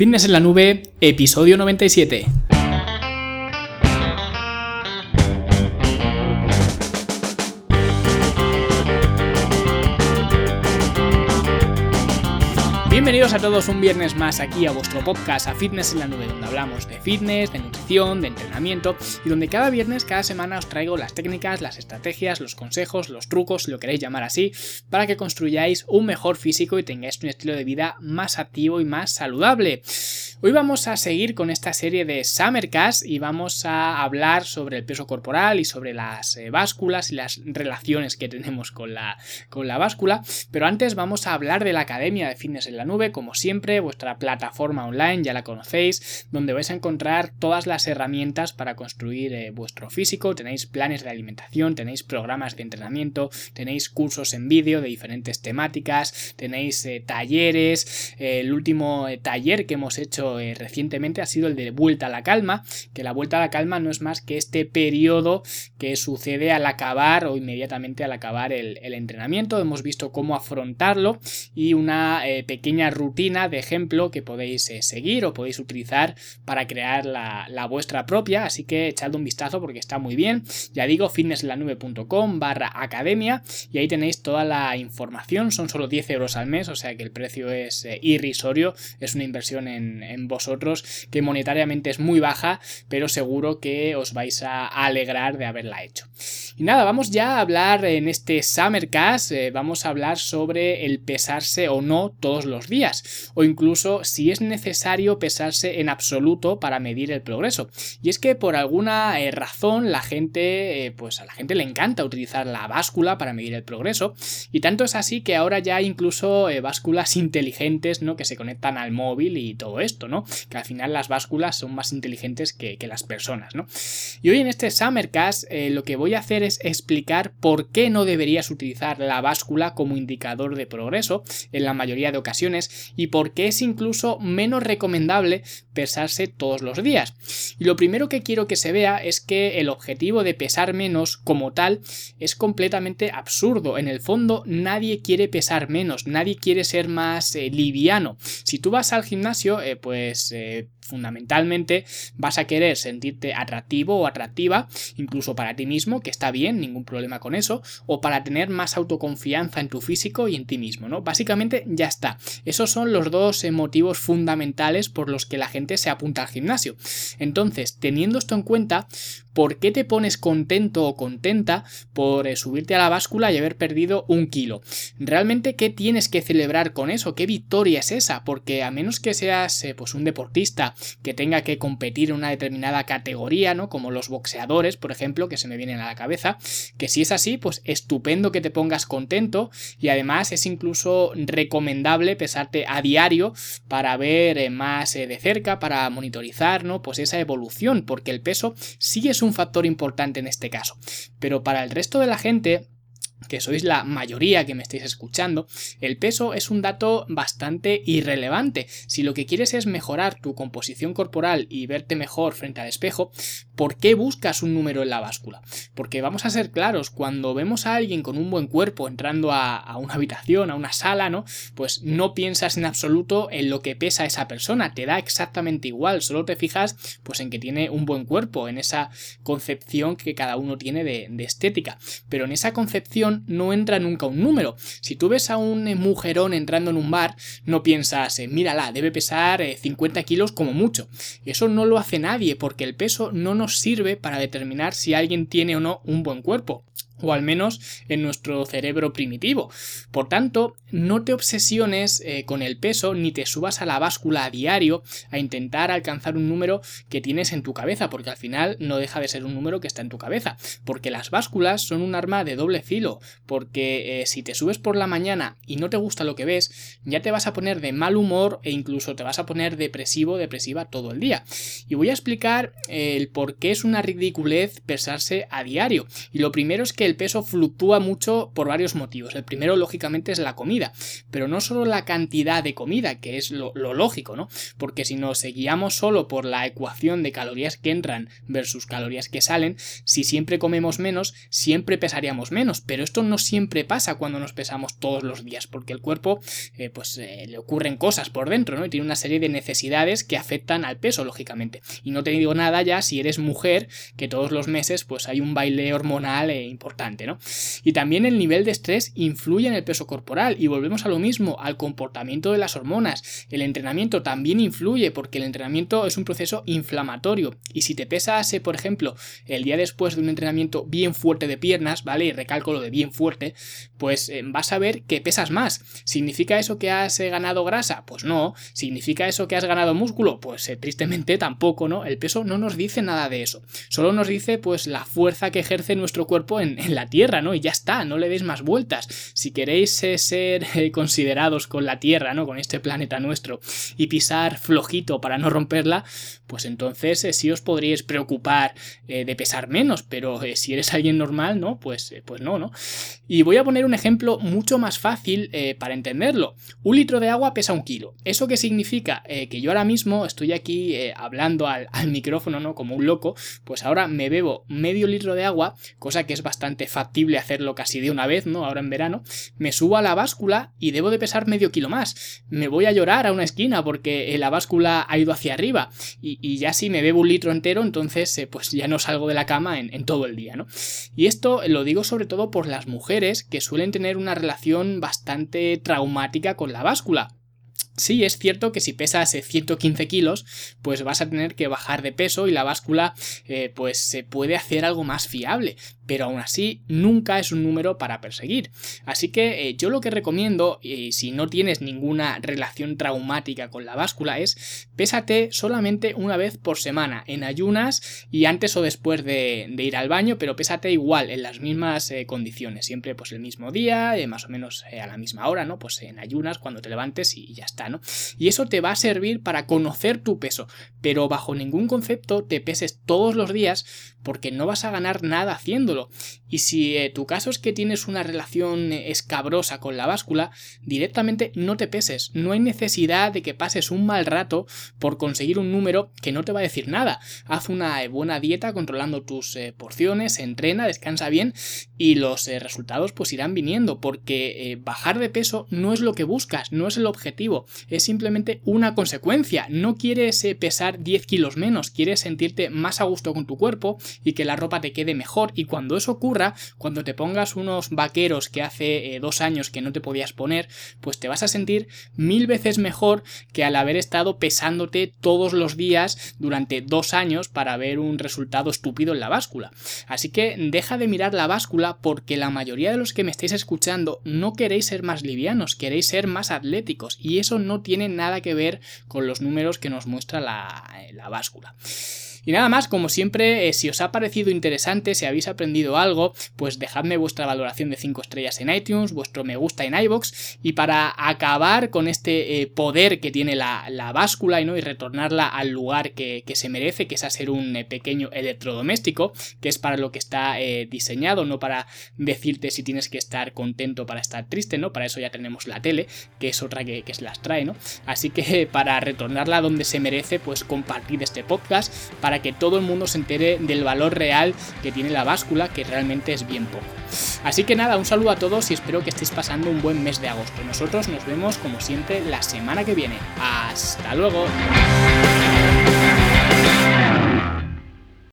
Fitness en la nube, episodio 97. Bienvenidos a todos un viernes más aquí a vuestro podcast a Fitness en la Nube, donde hablamos de fitness, de nutrición, de entrenamiento y donde cada viernes, cada semana os traigo las técnicas, las estrategias, los consejos, los trucos, si lo queréis llamar así, para que construyáis un mejor físico y tengáis un estilo de vida más activo y más saludable. Hoy vamos a seguir con esta serie de Summercast y vamos a hablar sobre el peso corporal y sobre las eh, básculas y las relaciones que tenemos con la, con la báscula, pero antes vamos a hablar de la Academia de Fitness en la Nube, como siempre, vuestra plataforma online, ya la conocéis, donde vais a encontrar todas las herramientas para construir eh, vuestro físico, tenéis planes de alimentación, tenéis programas de entrenamiento, tenéis cursos en vídeo de diferentes temáticas, tenéis eh, talleres, el último taller que hemos hecho eh, recientemente ha sido el de vuelta a la calma, que la vuelta a la calma no es más que este periodo que sucede al acabar o inmediatamente al acabar el, entrenamiento. Hemos visto cómo afrontarlo y una eh, pequeña rutina de ejemplo que podéis eh, seguir o podéis utilizar para crear la, vuestra propia, así que echad un vistazo porque está muy bien. Ya digo, fitnesslanube.com barra academia y ahí tenéis toda la información, son solo 10 euros al mes, o sea que el precio es irrisorio, es una inversión en vosotros que monetariamente es muy baja, pero seguro que os vais a alegrar de haberla hecho. Y nada, vamos ya a hablar en este Summercast, eh, vamos a hablar sobre el pesarse o no todos los días, o incluso si es necesario pesarse en absoluto para medir el progreso. Y es que por alguna eh, razón la gente, eh, pues a la gente le encanta utilizar la báscula para medir el progreso, y tanto es así que ahora ya hay incluso básculas inteligentes, ¿no? Que se conectan al móvil y todo esto, Que al final las básculas son más inteligentes que, las personas, ¿no? Y hoy en este Summercast eh, lo que voy a hacer es explicar por qué no deberías utilizar la báscula como indicador de progreso en la mayoría de ocasiones y por qué es incluso menos recomendable pesarse todos los días. Y lo primero que quiero que se vea es que el objetivo de pesar menos como tal es completamente absurdo. En el fondo nadie quiere pesar menos, nadie quiere ser más eh, liviano. Si tú vas al gimnasio, eh, pues pues eh, fundamentalmente vas a querer sentirte atractivo o atractiva, incluso para ti mismo, que está bien, ningún problema con eso, o para tener más autoconfianza en tu físico y en ti mismo, ¿no? Básicamente ya está. Esos son los dos eh, motivos fundamentales por los que la gente se apunta al gimnasio. Entonces, teniendo esto en cuenta, ¿por qué te pones contento o contenta por eh, subirte a la báscula y haber perdido un kilo? ¿Realmente qué tienes que celebrar con eso? ¿Qué victoria es esa? Porque a menos que seas eh, pues un deportista que tenga que competir en una determinada categoría, ¿no? Como los boxeadores, por ejemplo, que se me vienen a la cabeza, que si es así, pues estupendo que te pongas contento y además es incluso recomendable pesarte a diario para ver eh, más de cerca, para monitorizar, ¿no? Pues esa evolución, porque el peso sí es un factor importante en este caso. Pero para el resto de la gente, que sois la mayoría que me estáis escuchando, el peso es un dato bastante irrelevante. Si lo que quieres es mejorar tu composición corporal y verte mejor frente al espejo, ¿por qué buscas un número en la báscula? Porque vamos a ser claros, cuando vemos a alguien con un buen cuerpo entrando a, una habitación, a una sala, ¿no? Pues no piensas en absoluto en lo que pesa esa persona, te da exactamente igual, solo te fijas pues en que tiene un buen cuerpo, en esa concepción que cada uno tiene de estética. Pero en esa concepción no entra nunca un número. Si tú ves a un mujerón entrando en un bar, no piensas, eh, mírala, debe pesar 50 eh, kilos como mucho. Eso no lo hace nadie porque el peso no nos sirve para determinar si alguien tiene o no un buen cuerpo o al menos en nuestro cerebro primitivo. Por tanto, no te obsesiones eh, con el peso ni te subas a la báscula a diario a intentar alcanzar un número que tienes en tu cabeza, porque al final no deja de ser un número que está en tu cabeza, porque las básculas son un arma de doble filo, porque eh, si te subes por la mañana y no te gusta lo que ves, ya te vas a poner de mal humor e incluso te vas a poner depresivo, depresiva todo el día. Y voy a explicar el por qué es una ridiculez pesarse a diario. Y lo primero es que el peso fluctúa mucho por varios motivos. El primero, lógicamente, es la comida, pero no solo la cantidad de comida, que es lo, lógico, ¿no? Porque si nos guiamos solo por la ecuación de calorías que entran versus calorías que salen, si siempre comemos menos, siempre pesaríamos menos, pero esto no siempre pasa cuando nos pesamos todos los días, porque el cuerpo, eh, pues, eh, le ocurren cosas por dentro, ¿no? Y tiene una serie de necesidades que afectan al peso, lógicamente. Y no te digo nada ya si eres mujer, que todos los meses, pues, hay un baile hormonal eh, importante, Y también el nivel de estrés influye en el peso corporal, y volvemos a lo mismo, al comportamiento de las hormonas. El entrenamiento también influye, porque el entrenamiento es un proceso inflamatorio, y si te pesas, por ejemplo, el día después de un entrenamiento bien fuerte de piernas, ¿vale? Y recalco lo de bien fuerte, pues vas a ver que pesas más. ¿Significa eso que has ganado grasa? Pues no. ¿Significa eso que has ganado músculo? Pues eh, tristemente tampoco, ¿no? El peso no nos dice nada de eso. Solo nos dice pues la fuerza que ejerce nuestro cuerpo en, la Tierra, ¿no? Y ya está, no le deis más vueltas. Si queréis eh, ser eh, considerados con la Tierra, ¿no? Con este planeta nuestro y pisar flojito para no romperla, pues entonces sí os podríais preocupar de pesar menos, pero si eres alguien normal, ¿no? Pues, pues no, ¿no? Y voy a poner un ejemplo mucho más fácil para entenderlo. Un litro de agua pesa un kilo. ¿Eso qué significa? Eh, que yo ahora mismo estoy aquí eh, hablando al, micrófono, ¿no? Como un loco, pues ahora me bebo medio litro de agua, cosa que es bastante factible hacerlo casi de una vez, ¿no? Ahora en verano, me subo a la báscula y debo de pesar medio kilo más. Me voy a llorar a una esquina porque eh, la báscula ha ido hacia arriba y, ya si me bebo un litro entero, entonces pues ya no salgo de la cama en, todo el día, ¿no? Y esto lo digo sobre todo por las mujeres que suelen tener una relación bastante traumática con la báscula. Sí, es cierto que si pesas 115 kilos, pues vas a tener que bajar de peso y la báscula eh, pues se puede hacer algo más fiable, pero aún así nunca es un número para perseguir. Así que eh, yo lo que recomiendo, y si no tienes ninguna relación traumática con la báscula, es pésate solamente una vez por semana, en ayunas y antes o después de, ir al baño, pero pésate igual, en las mismas eh, condiciones, siempre pues el mismo día, eh, más o menos a la misma hora, ¿no? Pues en ayunas, cuando te levantes y ya está, ¿no? Y eso te va a servir para conocer tu peso, pero bajo ningún concepto te peses todos los días porque no vas a ganar nada haciéndolo. Y si eh, tu caso es que tienes una relación eh, escabrosa con la báscula, directamente no te peses. No hay necesidad de que pases un mal rato por conseguir un número que no te va a decir nada. Haz una eh, buena dieta controlando tus porciones, entrena, descansa bien y los resultados pues irán viniendo porque bajar de peso no es lo que buscas, no es el objetivo, es simplemente una consecuencia. No quieres pesar 10 kilos menos, quieres sentirte más a gusto con tu cuerpo y que la ropa te quede mejor y cuando eso ocurra, cuando te pongas unos vaqueros que hace eh, dos años que no te podías poner, pues te vas a sentir mil veces mejor que al haber estado pesándote todos los días durante dos años para ver un resultado estúpido en la báscula. Así que deja de mirar la báscula porque la mayoría de los que me estáis escuchando no queréis ser más livianos, queréis ser más atléticos y eso no tiene nada que ver con los números que nos muestra la, la báscula. Y nada más, como siempre, eh, si os ha parecido interesante, si habéis aprendido algo, pues dejadme vuestra valoración de 5 estrellas en iTunes, vuestro me gusta en iBox y para acabar con este eh, poder que tiene la, báscula ¿no? y retornarla al lugar que, se merece, que es a ser un eh, pequeño electrodoméstico, que es para lo que está diseñado, no para decirte si tienes que estar contento para estar triste, ¿no? Para eso ya tenemos la tele, que es otra que, que se las trae, ¿no? Así que para retornarla donde se merece, pues compartid este podcast para que todo el mundo se entere del valor real que tiene la báscula, que realmente es bien poco. Así que nada, un saludo a todos y espero que estéis pasando un buen mes de agosto. Nosotros nos vemos como siempre la semana que viene. Hasta luego.